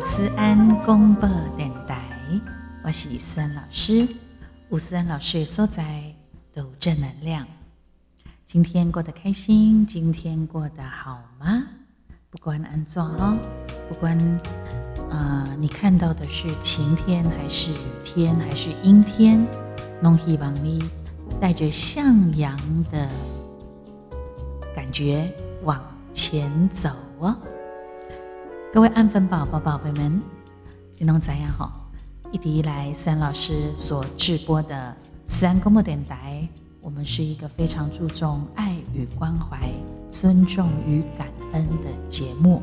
思安公播电台，我是思安老师。吴思安老师所在都正能量。今天过得开心？今天过得好吗？不管安装哦，不管呃你看到的是晴天还是雨天还是阴天，拢希望你带着向阳的感觉往前走哦。各位安粉宝宝、宝贝们，你拢怎样好？一直以来，三老师所直播的三公播电台，我们是一个非常注重爱与关怀、尊重与感恩的节目。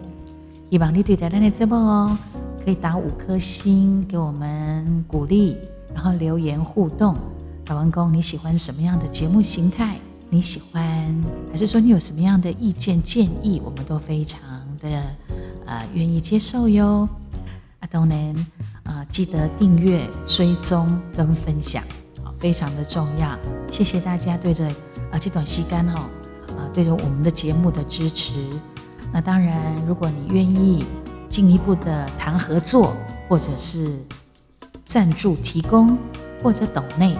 希望你对待咱的直播哦，可以打五颗星给我们鼓励，然后留言互动。打完工，你喜欢什么样的节目形态？你喜欢，还是说你有什么样的意见建议？我们都非常的。呃，愿意接受哟，阿东能呃，记得订阅、追踪跟分享，好，非常的重要。谢谢大家对着啊这段时间哈，呃，对着我们的节目的支持。那当然，如果你愿意进一步的谈合作，或者是赞助提供，或者抖内，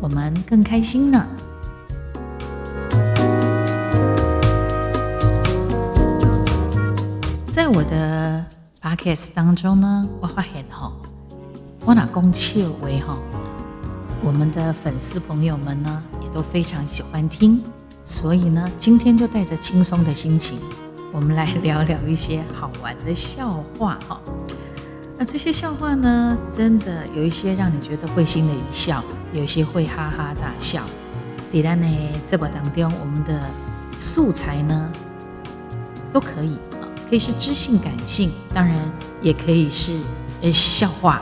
我们更开心呢。我的 podcast 当中呢，我发现哈，我拿公切为哈，我们的粉丝朋友们呢也都非常喜欢听，所以呢，今天就带着轻松的心情，我们来聊聊一些好玩的笑话哈。那这些笑话呢，真的有一些让你觉得会心的一笑，有些会哈哈大笑。第三呢，这部当中我们的素材呢都可以。可以是知性感性，当然也可以是呃笑话。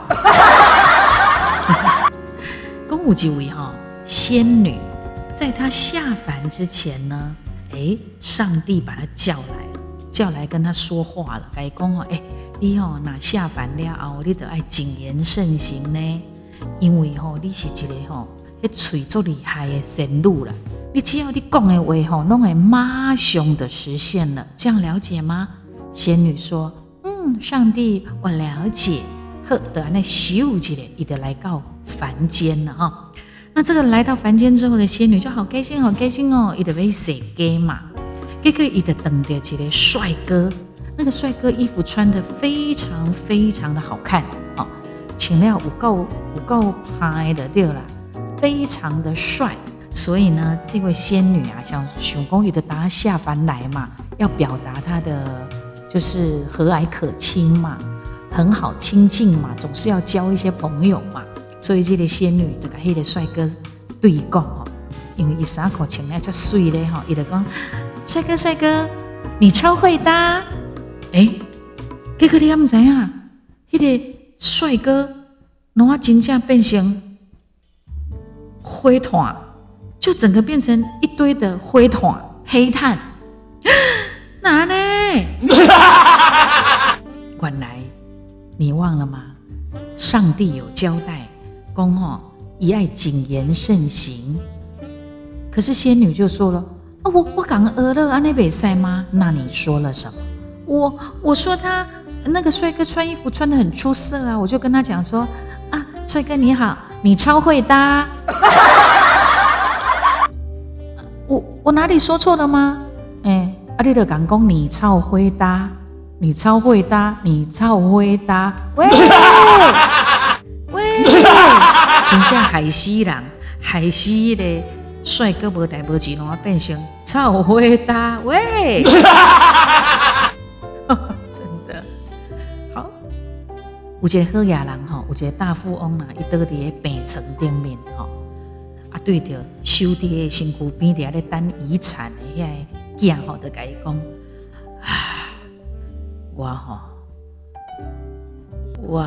公武几位哈仙女，在她下凡之前呢，哎，上帝把她叫来，叫来跟她说话了。改公哦，哎，你哦那下凡了后，你得爱谨言慎行呢，因为吼你是一个吼，迄嘴足厉害的神女了。你只要你讲的话吼，拢会马上的实现了。这样了解吗？仙女说：“嗯，上帝，我了解。呵，得那咻起来，伊得来到凡间了哈。那这个来到凡间之后的仙女就好开心，好开心哦，伊得被谁给嘛？这个伊得等着起来帅哥。那个帅哥衣服穿的非常非常的好看哦，请料五够五够拍的对了，非常的帅。所以呢，这位仙女啊，想熊公伊的达下凡来嘛，要表达她的。”就是和蔼可亲嘛，很好亲近嘛，总是要交一些朋友嘛。所以这个仙女就跟那个帅哥对讲哦，因为伊三口情呢，叫水嘞哈，伊就讲帅哥帅哥，你超会搭。哎，结果你还唔知啊？那个帅哥，侬啊真正变成灰团，就整个变成一堆的灰团、黑炭。哪呢？原来你忘了吗？上帝有交代，公哦，一爱谨言慎行。可是仙女就说了：“啊，我我刚饿了，安那北塞吗？那你说了什么？我我说他那个帅哥穿衣服穿的很出色啊，我就跟他讲说：啊，帅哥你好，你超会搭。我我哪里说错了吗？哎。”阿弟的讲讲，你超会搭，你超会搭，你超会搭。喂 喂，真正害死人，海西的帅哥无代无志，拢变成超会搭。喂，真的好。有一个好野人吼，有一个大富翁呐，伊倒伫个病床顶面吼，啊对着收伫个身躯边伫咧等遗产的遐。讲吼，就甲伊讲，啊，我吼，我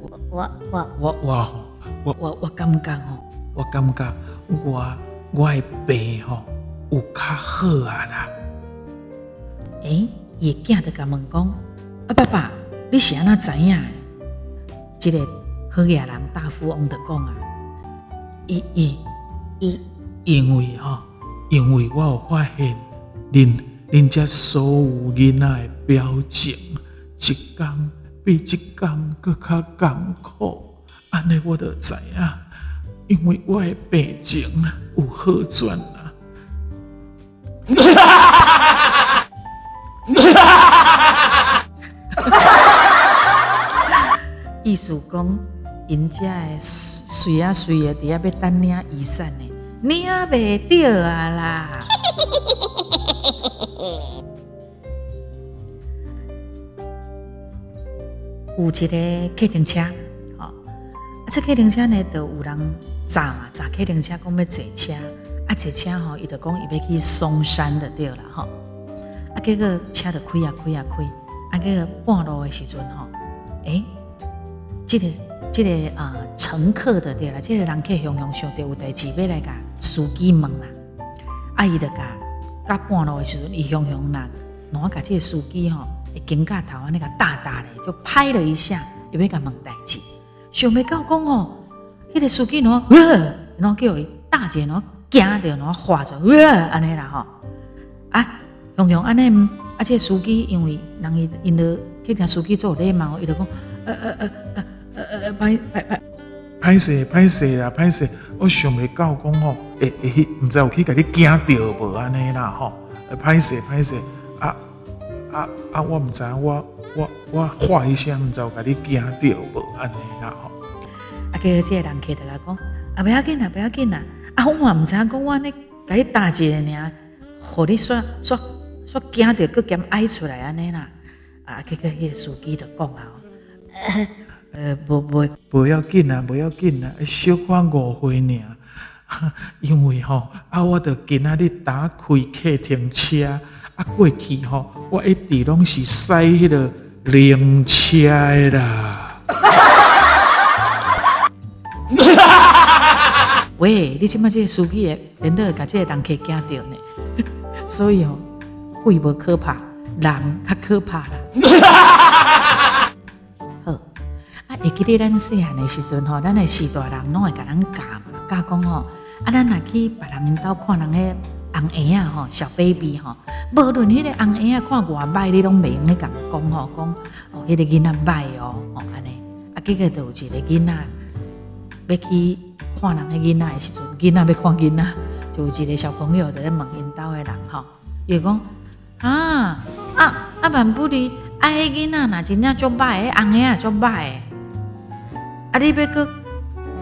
我我我我我我我我感觉吼，我感觉我我的病吼有较好啊啦。诶，伊囝就甲问讲，啊爸爸，你是安怎知影？即个好野人大富翁就讲啊，伊伊伊，因为吼，因为我有发现。恁恁遮所有囡仔的表情，一天比一天搁较艰苦，安尼我就知影，因为我的病情有好转啦。意思讲，因遮的水啊水啊，伫遐要等领雨伞呢，领袂着啊啦。有一个客停车，吼，啊，这客停车呢，就有人砸嘛，砸客停车讲要坐车，啊，坐车吼，伊就讲伊要去嵩山的对啦，吼，啊，结果车就开啊开啊开，啊，结果半路的时阵吼，诶，这个这个啊乘客的对啦，这个人客雄雄想着有代志要来甲司机问啦，啊，伊就甲甲半路的时阵，伊雄雄啦，然后甲这个司机吼。警架头安尼个大大的就拍了一下，又要甲问代志，想袂到讲哦，迄个司机喏，然后叫伊大姐喏惊着，然后滑出，安尼啦吼，啊，用用安尼，而且司机因为人伊因着去听司机做礼貌，伊就讲，呃呃呃呃呃呃，拍拍拍，歹势歹势啦歹势，我想袂到讲吼，诶诶，毋知有去甲你惊着无安尼啦吼，歹势歹势啊。啊啊！我毋知影，我我我画一声，毋知有甲你惊着无安尼啦吼。啊，叫即个人客就来讲，啊，不要紧啦，不要紧啦。啊，我嘛毋知影讲，我安尼甲你打一个尔，互你煞煞煞惊着，佫兼哀出来安尼啦。啊，结果迄个司机就讲啊，呃，无无，不要紧啦，不要紧啦，小可误会尔。因为吼，啊，我着今仔日打开客停车。啊，过去吼，我一直拢是驶迄个灵车的啦。喂，你即马即个司机诶，连到甲即个人客惊着呢。所以哦，鬼无可怕，人较可怕啦。好，啊，会记得咱细汉的时阵吼，咱的四大人拢会甲咱教嘛，教讲吼，啊，咱若去别人面兜看人诶。红婴仔吼，小 baby 吼，无论迄个红婴仔看偌歹，你拢袂用咧甲讲吼，讲哦，迄个囡仔歹哦，哦安尼，啊，结果就有一个囡仔要去看人个囡仔的时阵，囡仔要看囡仔，就有一个小朋友在咧问因兜的人吼，伊讲啊啊啊，万不离，啊，迄囡仔若真正足歹，红婴仔足歹，啊，你要搁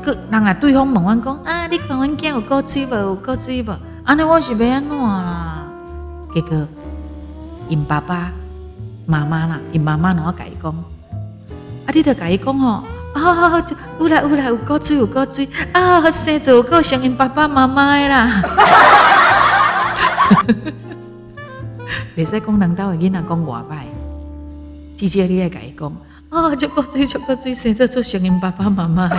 搁人啊，对方问阮讲啊，你看阮囝有够水无？有够水无？安尼我是要安怎啦？结果因爸爸、妈妈啦，因妈妈哪甲伊讲？啊，你著甲伊讲吼，啊，有啦有啦，有够水有够水啊，生做有够像因爸爸妈妈的啦。袂使讲人兜的囡仔讲外歹，至少你爱甲伊讲，啊，足够水足够水，生做做像因爸爸妈妈的。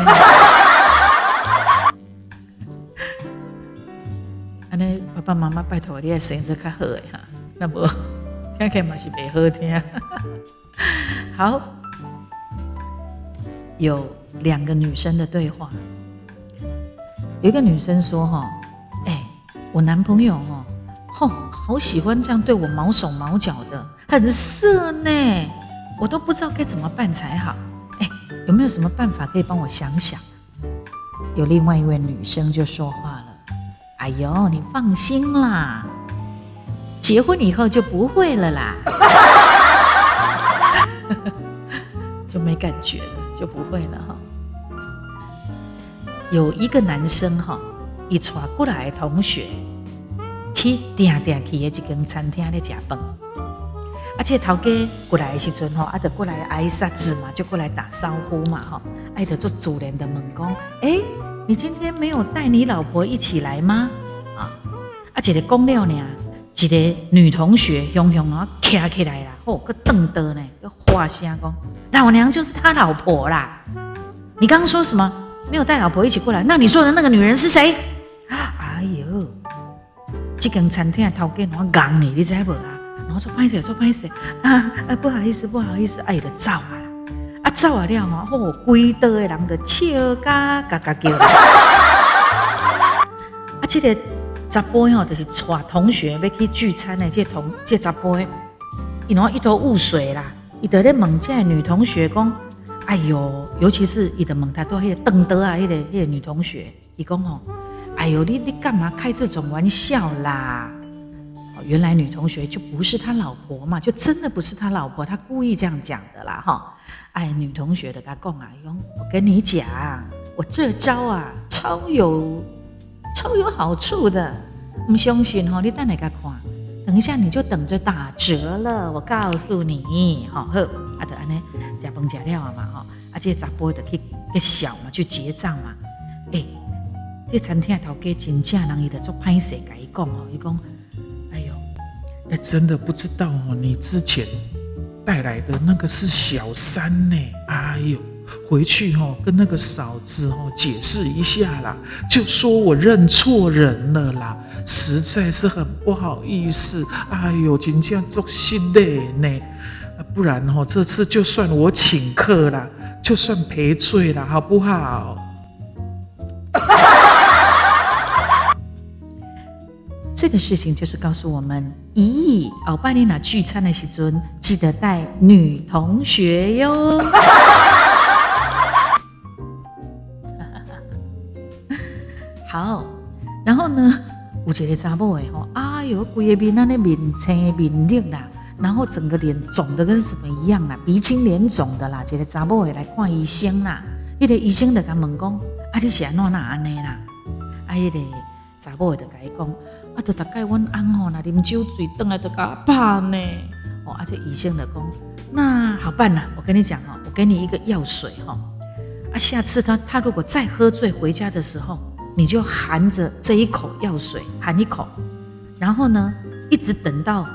爸爸妈妈，拜托你，声音较好诶哈，那无 听起来嘛是袂好听。好，有两个女生的对话，有一个女生说：“哈，哎，我男朋友哦，吼，好喜欢这样对我毛手毛脚的，很色呢，我都不知道该怎么办才好。哎，有没有什么办法可以帮我想想？”有另外一位女生就说话。哎呦，你放心啦，结婚以后就不会了啦，就没感觉了，就不会了哈。有一个男生哈，一传过来同学去定定去的一间餐厅咧食饭，而且头家过来的时阵哈，啊，就过来挨杀子嘛，就过来打招呼嘛哈，挨着做主人的问讲，哎。你今天没有带你老婆一起来吗？啊，啊，一个讲了呢，一个女同学雄雄啊，站起来啦，哦，个瞪的呢，个话声讲，老娘就是他老婆啦。你刚刚说什么？没有带老婆一起过来？那你说的那个女人是谁？哎呦，这间餐厅头家我讲你，你知不啦？然后说拍摄，说拍摄啊啊，不好意思，不好意思，哎，就走啊。啊，走啊了吼，吼，规道的人都笑嘎嘎嘎叫。啊，这个杂波吼，就是带同学要去聚餐的，这同这杂波，伊喏一头雾水啦，伊在咧问这女同学讲，哎哟，尤其是伊在问她都迄个邓德啊，迄个迄个女同学，伊讲吼，哎哟，你你干嘛开这种玩笑啦？原来女同学就不是他老婆嘛，就真的不是他老婆，他故意这样讲的啦，哈！哎，女同学的他讲啊，用我跟你讲，我这招啊，超有超有好处的，不相信哈？你等下个看，等一下你就等着打折了，我告诉你，哈呵，啊得安尼加饭加料嘛，哈，啊这杂波的去去小嘛，去结账嘛，哎，这餐厅头家真正人伊的做歹势，甲伊讲哦，伊讲。哎，真的不知道哦，你之前带来的那个是小三呢。哎呦，回去哈跟那个嫂子哦解释一下啦，就说我认错人了啦，实在是很不好意思。哎呦，真叫做心累呢，不然哦这次就算我请客啦，就算赔罪啦，好不好？这个事情就是告诉我们：咦，奥巴尼娜聚餐的时尊，记得带女同学哟。好，然后呢，有一个查某诶吼，哎呦，规个面那面青面绿啦，然后整个脸肿的跟什么一样啦，鼻青脸肿的啦，一个查某诶来看医生啦，迄个医生就甲问讲：啊，你是安怎那安尼啦？啊，迄个查某诶就甲伊讲。啊，就大概阮翁吼，那啉酒醉，倒来就甲怕呢。哦，而且医生的讲，那好办呐，我跟你讲哦，我给你一个药水哈。啊，下次他他如果再喝醉回家的时候，你就含着这一口药水，含一口，然后呢，一直等到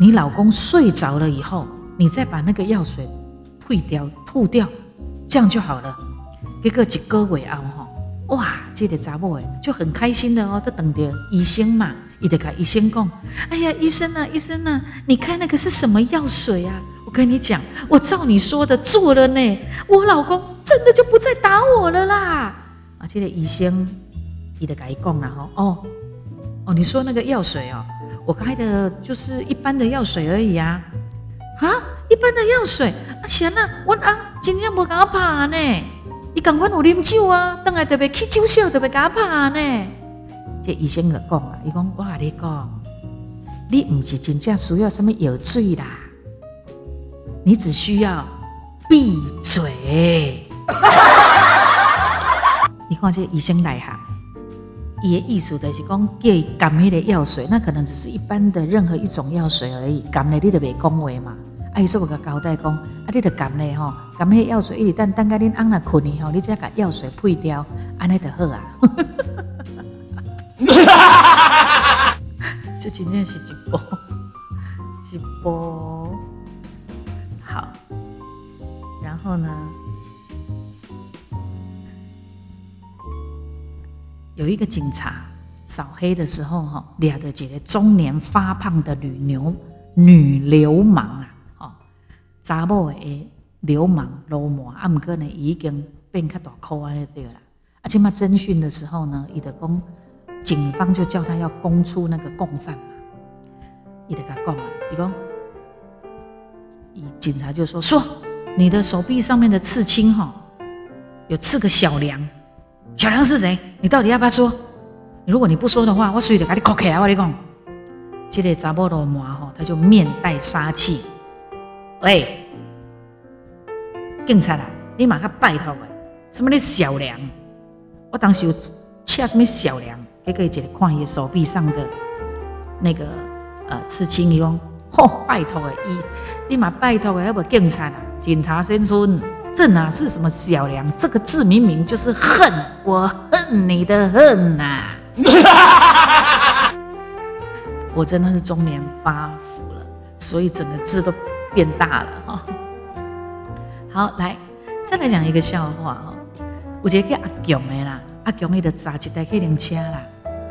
你老公睡着了以后，你再把那个药水退掉、吐掉，这样就好了。结果一个月后吼。哇，这个查某诶就很开心的哦，都等着医生嘛，伊得跟医生讲：“哎呀，医生啊，医生啊，你看那个是什么药水啊？我跟你讲，我照你说的做了呢，我老公真的就不再打我了啦。”啊，这个医生伊得跟伊讲了吼，哦哦，你说那个药水哦，我开的就是一般的药水而已啊，啊，一般的药水啊，行啊，我啊今天无甲我拍呢。伊赶快有啉酒啊，等下特别去酒笑，特别加怕呢。这医生就讲啊，伊讲我跟你讲，你唔是真正需要什么药水啦，你只需要闭嘴。你看这医生内行，伊的意思就是讲叫伊含迄个药水，那可能只是一般的任何一种药水而已，含了你就袂讲话嘛。啊，伊说我甲交代讲，啊，你着含咧吼，含迄药水，一直等等甲恁翁若困去吼，你再甲药水配掉，安尼就好啊。这真正是一波，一波。好，然后呢，有一个警察扫黑的时候哈，掠着一个中年发胖的女牛女流氓。查某诶流氓流氓，啊，毋过呢，已经变较大块安尼对啦。啊，即嘛侦讯的时候呢，伊就讲，警方就叫他要供出那个共犯嘛。伊就甲讲啊，伊讲，伊警察就说说，你的手臂上面的刺青哈，有刺个小梁，小梁是谁？你到底要不要说？如果你不说的话，我随时甲你扣起来。我跟你讲，这个查某流氓吼，他就面带杀气。喂，警察啊，你马上拜托我，什么你小梁？我当时有切什么小梁，给个一个看伊手臂上的那个呃刺青，伊讲，吼，拜托诶，伊你马拜托诶，要不警察啊？警察先生，这哪是什么小梁？这个字明明就是恨，我恨你的恨呐！我真的是中年发福了，所以整个字都。变大了哈，好来，再来讲一个笑话哈。有一个叫阿强的啦，阿强伊就揸一台客人车啦，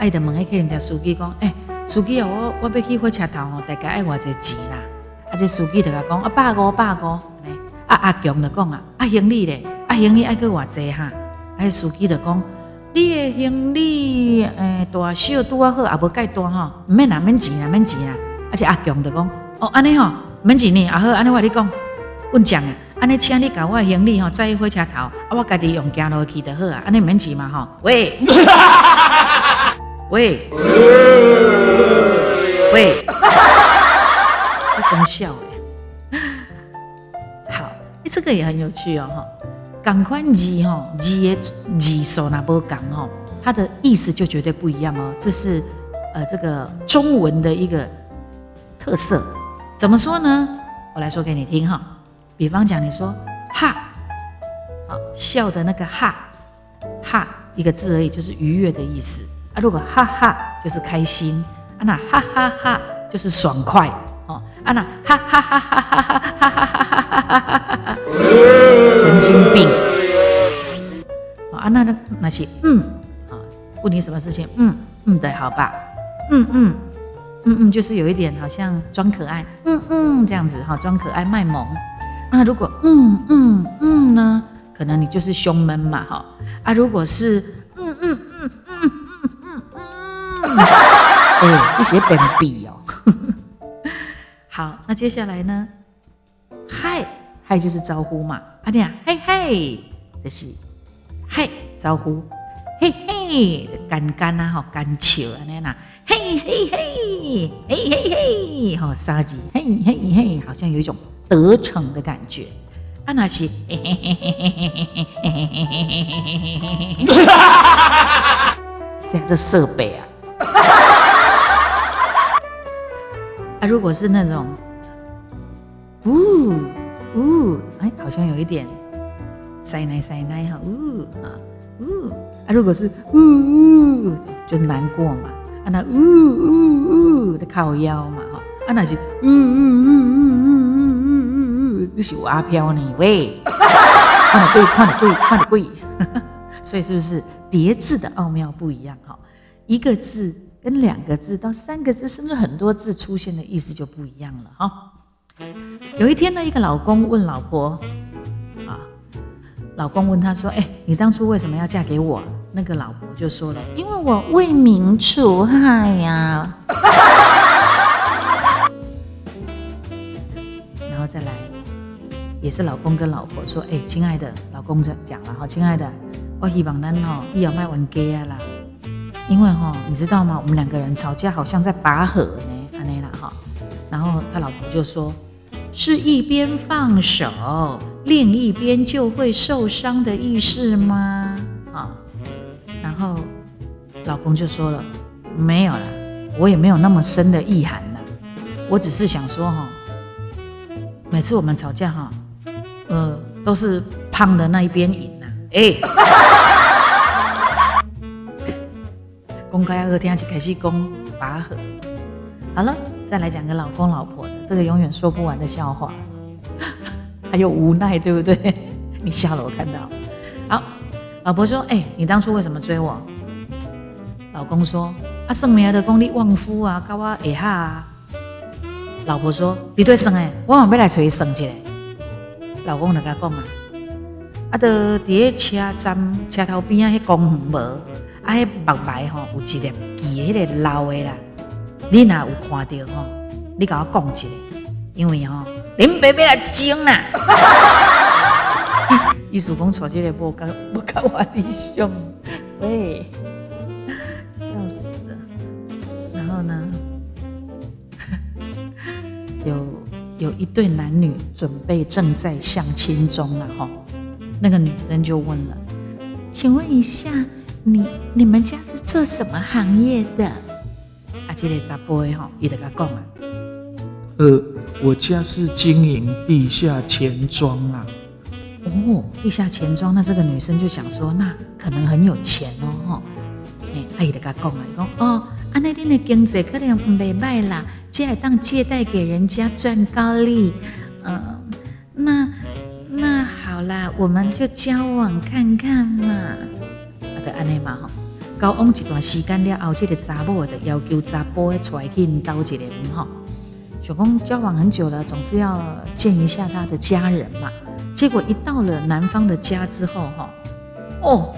伊就问迄客人车司机讲：，诶，司机哦，我我要去火车头哦，大概爱偌济钱啦？啊，这司机就甲讲：，啊，百五百五。啊，阿强就讲啊，啊行李咧，啊行李爱去偌济哈？啊，司机就讲：，你的行李诶大小拄啊好，也无介大吼，毋免啦，免钱啦，免钱啦。而且阿强就讲：，哦，安尼吼。免钱呢，啊好，安尼我你讲，阮讲啊，安尼请你甲我行李吼载去火车头，啊，我家己用行路去就好啊，安尼免钱嘛吼。喂，喂，喂，我真笑哎。好，哎，这个也很有趣哦哈。赶快字吼，字的字数那不讲吼，它的意思就绝对不一样哦。这是呃这个中文的一个特色。怎么说呢？我来说给你听哈。比方讲，你说哈，啊笑的那个哈，哈一个字而已，就是愉悦的意思啊。如果哈哈就是开心啊，那哈哈哈就是爽快哦啊，那哈哈哈哈哈哈哈哈哈哈哈哈，神经病啊，那那那些嗯啊，问你什么事情？嗯嗯的好吧，嗯嗯。嗯嗯，就是有一点好像装可爱，嗯嗯这样子哈，装可爱卖萌。那如果嗯嗯嗯呢，可能你就是胸闷嘛哈。啊，如果是嗯嗯嗯嗯嗯嗯嗯，哎，一些本笔哦。好，那接下来呢？嗨嗨就是招呼嘛，阿弟啊，嘿嘿，就是嗨招呼，嘿嘿干干啊，好干笑啊那呐。嘿嘿嘿，嘿嘿嘿，好杀鸡，嘿嘿嘿，好像有一种得逞的感觉。啊，那是嘿嘿嘿嘿嘿嘿嘿嘿嘿嘿嘿嘿嘿嘿这样这设备啊。啊，如果是那种，呜呜，哎，好像有一点塞奶塞奶哈，呜啊呜。啊，如果是呜呜，就难过嘛。啊，那呜呜呜的靠腰嘛哈，啊那是呜呜呜呜呜呜呜，那是我阿飘呢喂，快点跪，快点跪，快点跪，所以是不是叠字的奥妙不一样哈？一个字跟两个字到三个字，甚至很多字出现的意思就不一样了哈。有一天呢，一个老公问老婆啊，老公问他说：“哎，你当初为什么要嫁给我？”那个老婆就说了：“因为我为民除害呀。”然后再来，也是老公跟老婆说：“哎，亲爱的，老公这讲了哈，亲爱的，我希望咱哈伊要卖完给啊啦，因为哈，你知道吗？我们两个人吵架好像在拔河呢，安内啦哈。然后他老婆就说：是一边放手，另一边就会受伤的意思吗？？”然后老公就说了：“没有了，我也没有那么深的意涵了。我只是想说哈，每次我们吵架哈，呃，都是胖的那一边赢呐。哎，公开二天就开始公拔河。好了，再来讲个老公老婆的这个永远说不完的笑话，还有无奈，对不对？你笑了，我看到。”老婆说：“哎，你当初为什么追我？”老公说：“啊，算命的功力旺夫啊，搞我下啊。”老婆说：“你对算诶，我嘛要来找伊算一下。”老公就甲讲啊：“啊，伫伫车站车头边啊，迄公园无，啊，迄木牌吼有一粒记迄个老的啦。你若有看到吼，你甲我讲一下，因为吼，恁爸爸来争啦。”艺术工错这个不敢不敢话你凶，喂，笑死了。然后呢，有有一对男女准备正在相亲中了哈。那个女生就问了：“请问一下，你你们家是做什么行业的？”啊，这个杂 boy 哈，伊得甲讲啊，呃，我家是经营地下钱庄啊。哦，地下钱庄，那这个女生就想说，那可能很有钱哦，哈，哎，阿姨的甲讲啊，讲哦，阿那边的经济可能唔袂歹啦，只系当借贷给人家赚高利，嗯，那那好啦，我们就交往看看嘛，啊，得安尼嘛吼，交往一段时间了后，这个查某的要求查甫的出来去引导一个吼，小公交往很久了，总是要见一下他的家人嘛。结果一到了男方的家之后，哈，哦，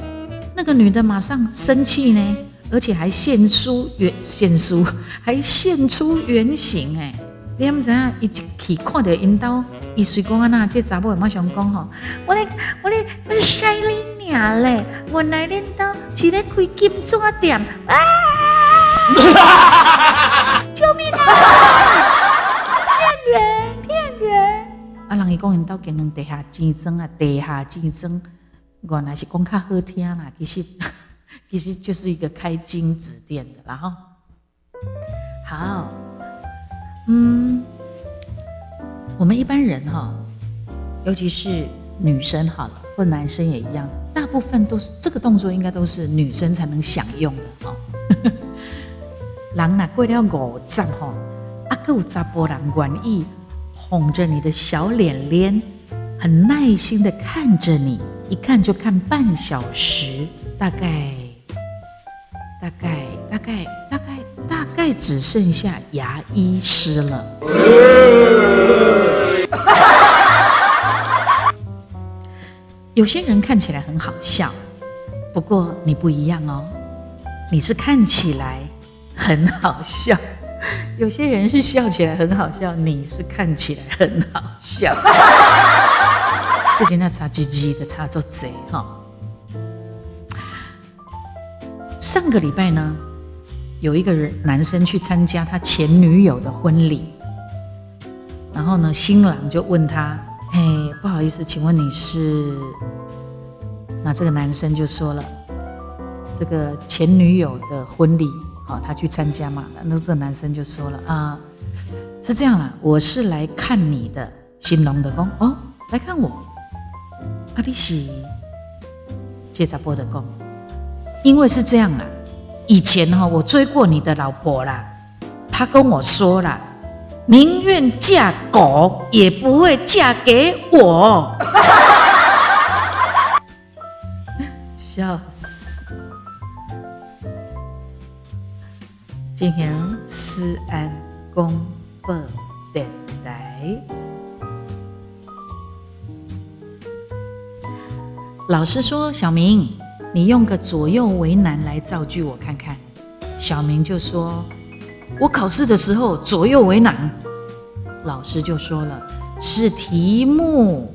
那个女的马上生气呢，而且还现出原现出，还现出原形，哎，你毋知影，伊一去看到因兜，伊随讲安那，这查某马上讲吼，我咧我咧我咧晒你尔咧，原来恁兜是咧开金纸店啊！救命啊！啊，人伊讲因兜经营地下竞争啊，地下竞争原来是讲较好听啦，其实 其实就是一个开金子店的，然后好。嗯，我们一般人哈，尤其是女生好了，或男生也一样，大部分都是这个动作，应该都是女生才能享用的哈。人呐过了五十哈，啊，有查甫人愿意哄着你的小脸脸，很耐心的看着你，一看就看半小时，大概，大概，大概，大概。大概只剩下牙医师了。有些人看起来很好笑，不过你不一样哦，你是看起来很好笑。有些人是笑起来很好笑，你是看起来很好笑。这今天差唧唧的差做贼哈。上个礼拜呢？有一个人男生去参加他前女友的婚礼，然后呢，新郎就问他：“嘿，不好意思，请问你是？”那这个男生就说了：“这个前女友的婚礼，好，他去参加嘛。”那这男生就说了：“啊，是这样啦，我是来看你的。”新郎的公哦，来看我，阿里西接着波的公，因为是这样啊。以前哈，我追过你的老婆啦，她跟我说了，宁愿嫁狗也不会嫁给我。进行思安公布电台。老师说：“小明。”你用个左右为难来造句，我看看。小明就说：“我考试的时候左右为难。”老师就说了：“是题目，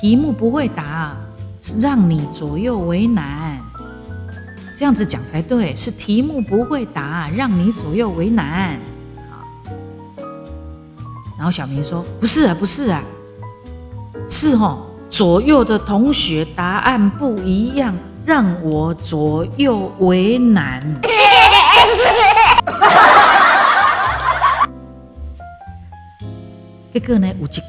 题目不会答，让你左右为难。这样子讲才对，是题目不会答，让你左右为难。”然后小明说：“不是啊，不是啊，是哦，左右的同学答案不一样。”让我左右为难。结果呢，有一节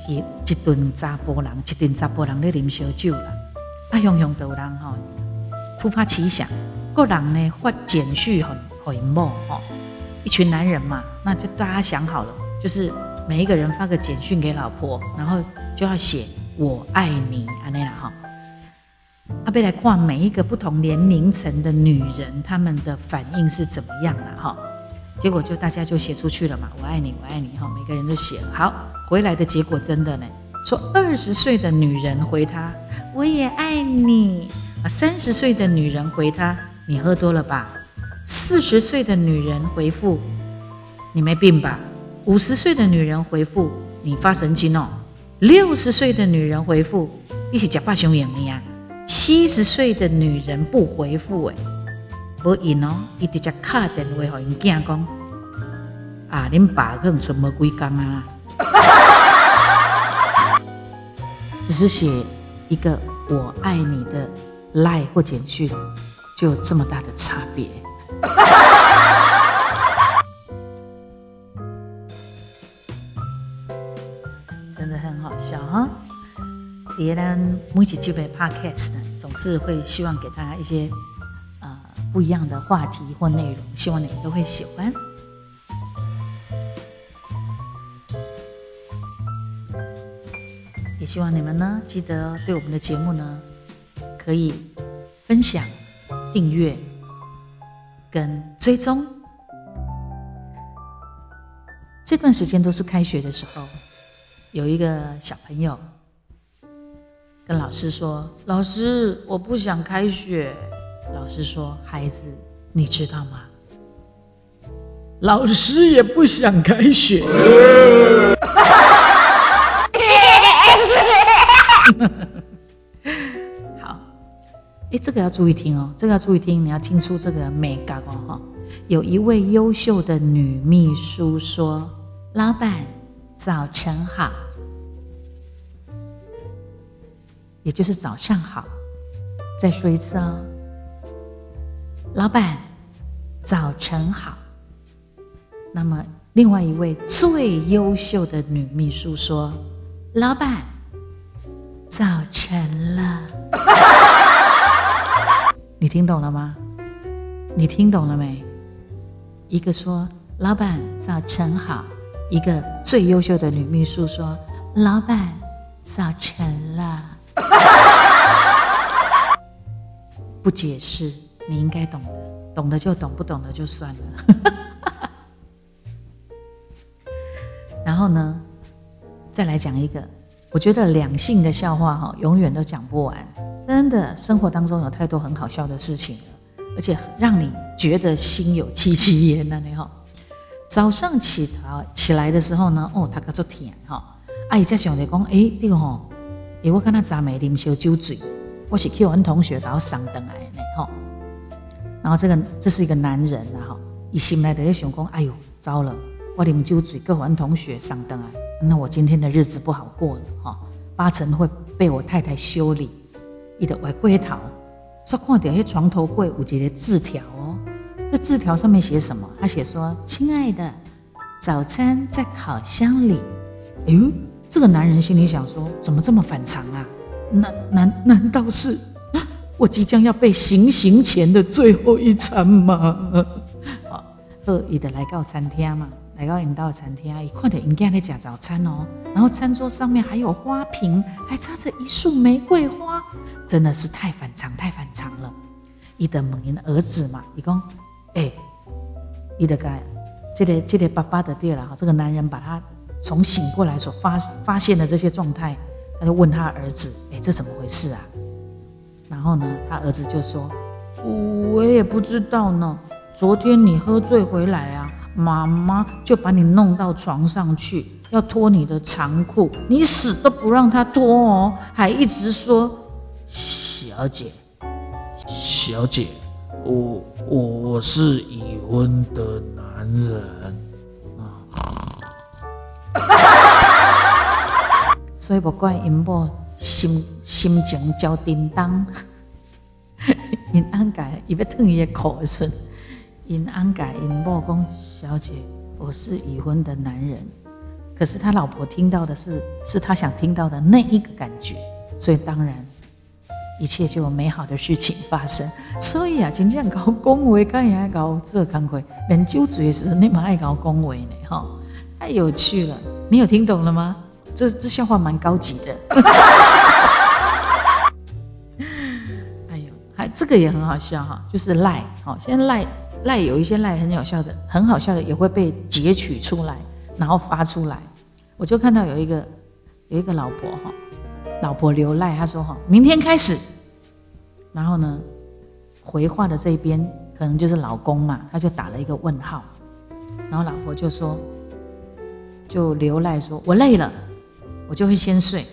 一顿查甫人，一顿查甫人咧啉烧酒啦。啊，雄雄道人吼，突发奇想，个人呢发简讯很很某吼，一群男人嘛，那就大家想好了，就是每一个人发个简讯给老婆，然后就要写我爱你安尼啦哈。阿贝来看每一个不同年龄层的女人，她们的反应是怎么样的哈？结果就大家就写出去了嘛，我爱你，我爱你哈，每个人都写。好，回来的结果真的呢，说二十岁的女人回他，我也爱你啊。三十岁的女人回他，你喝多了吧？四十岁的女人回复，你没病吧？五十岁的女人回复，你发神经哦。六十岁的女人回复，一起假扮熊眼的呀。七十岁的女人不回复，哎，无应哦，伊直接卡电话给因囝讲，啊，恁爸可能存无几工啊，只是写一个我爱你的赖或简讯，就有这么大的差别，真的很好笑哈。别人每集就被 podcast 呢，总是会希望给大家一些呃不一样的话题或内容，希望你们都会喜欢。也希望你们呢，记得对我们的节目呢，可以分享、订阅跟追踪。这段时间都是开学的时候，有一个小朋友。跟老师说：“老师，我不想开学。”老师说：“孩子，你知道吗？老师也不想开学。哎，这个要注意听哦，这个要注意听，你要听出这个美感哦哈。有一位优秀的女秘书说：“老板，早晨好。”也就是早上好。再说一次哦，老板，早晨好。那么，另外一位最优秀的女秘书说：“老板，早晨了。”你听懂了吗？你听懂了没？一个说：“老板，早晨好。”一个最优秀的女秘书说：“老板，早晨了。”不解释，你应该懂的，懂的就懂，不懂的就算了。然后呢，再来讲一个，我觉得两性的笑话哈，永远都讲不完。真的，生活当中有太多很好笑的事情了，而且让你觉得心有戚戚焉呢。你好，早上起床起来的时候呢，哦，他叫做甜哈，阿姨在想着讲，哎，这个吼，哎，我跟他昨暝啉烧酒醉。我是 Q 文同学，然后上灯来呢，吼。然后这个这是一个男人啊，哈，一醒来的想讲，哎呦，糟了，我啉酒醉，跟文同学上灯啊，那我今天的日子不好过了，哈，八成会被我太太修理。伊的外龟头，说看到迄床头柜有一个字条哦，这字条上面写什么？他写说：“亲爱的，早餐在烤箱里。”哎呦，这个男人心里想说：怎么这么反常啊？难难难道是我即将要被行刑前的最后一餐吗？好，特意的来到餐厅嘛，来到引导餐厅，一看到人家在吃早餐哦，然后餐桌上面还有花瓶，还插着一束玫瑰花，真的是太反常，太反常了。伊的问因儿子嘛，伊讲，哎，伊的该，这个这个爸爸的爹了哈，这个男人把他从醒过来所发发现的这些状态。他就问他儿子：“哎，这怎么回事啊？”然后呢，他儿子就说：“我也不知道呢。昨天你喝醉回来啊，妈妈就把你弄到床上去，要脱你的长裤，你死都不让他脱哦，还一直说：‘小姐，小姐，我我我是已婚的男人。啊。’”所以不怪因某心心情焦叮当，因安改伊要吞伊的口唇，因安改因某讲小姐，我是已婚的男人，可是他老婆听到的是是他想听到的那一个感觉，所以当然一切就有美好的事情发生。所以啊，真正搞恭维，刚也爱搞这康亏，连酒嘴时你蛮爱搞恭维呢，哈，太有趣了，你有听懂了吗？这这笑话蛮高级的，哎呦，还这个也很好笑哈，就是赖，好，先赖赖有一些赖很有效的，很好笑的也会被截取出来，然后发出来。我就看到有一个有一个老婆哈，老婆留赖，她说哈，明天开始，然后呢，回话的这一边可能就是老公嘛，他就打了一个问号，然后老婆就说，就留赖说，我累了。我就会先睡，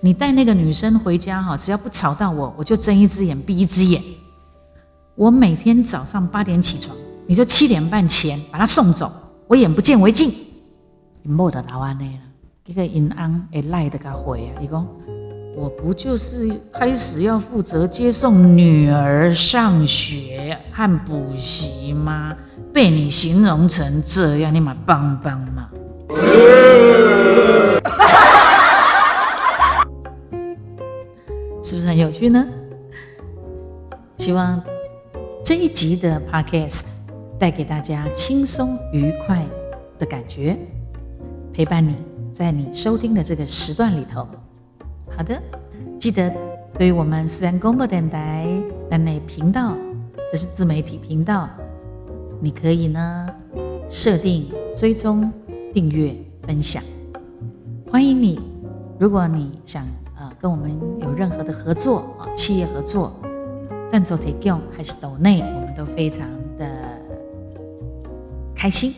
你带那个女生回家哈，只要不吵到我，我就睁一只眼闭一只眼。我每天早上八点起床，你就七点半前把他送走，我眼不见为净。莫的老安内了，一个银安会赖的个回啊，伊讲我不就是开始要负责接送女儿上学和补习吗？被你形容成这样，你妈帮帮嘛！是不是很有趣呢？希望这一集的 Podcast 带给大家轻松愉快的感觉，陪伴你在你收听的这个时段里头。好的，记得对于我们自然公播电台的内频道，这是自媒体频道，你可以呢设定追踪、订阅、分享，欢迎你。如果你想呃。跟我们有任何的合作啊，企业合作、赞助提供还是抖内，我们都非常的开心。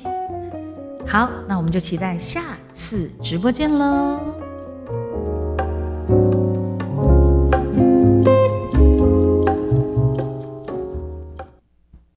好，那我们就期待下次直播见喽。